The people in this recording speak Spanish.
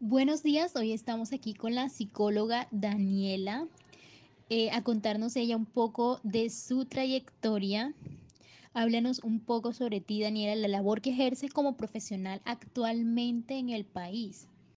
Buenos días, hoy estamos aquí con la psicóloga Daniela eh, a contarnos ella un poco de su trayectoria. Háblanos un poco sobre ti, Daniela, la labor que ejerce como profesional actualmente en el país.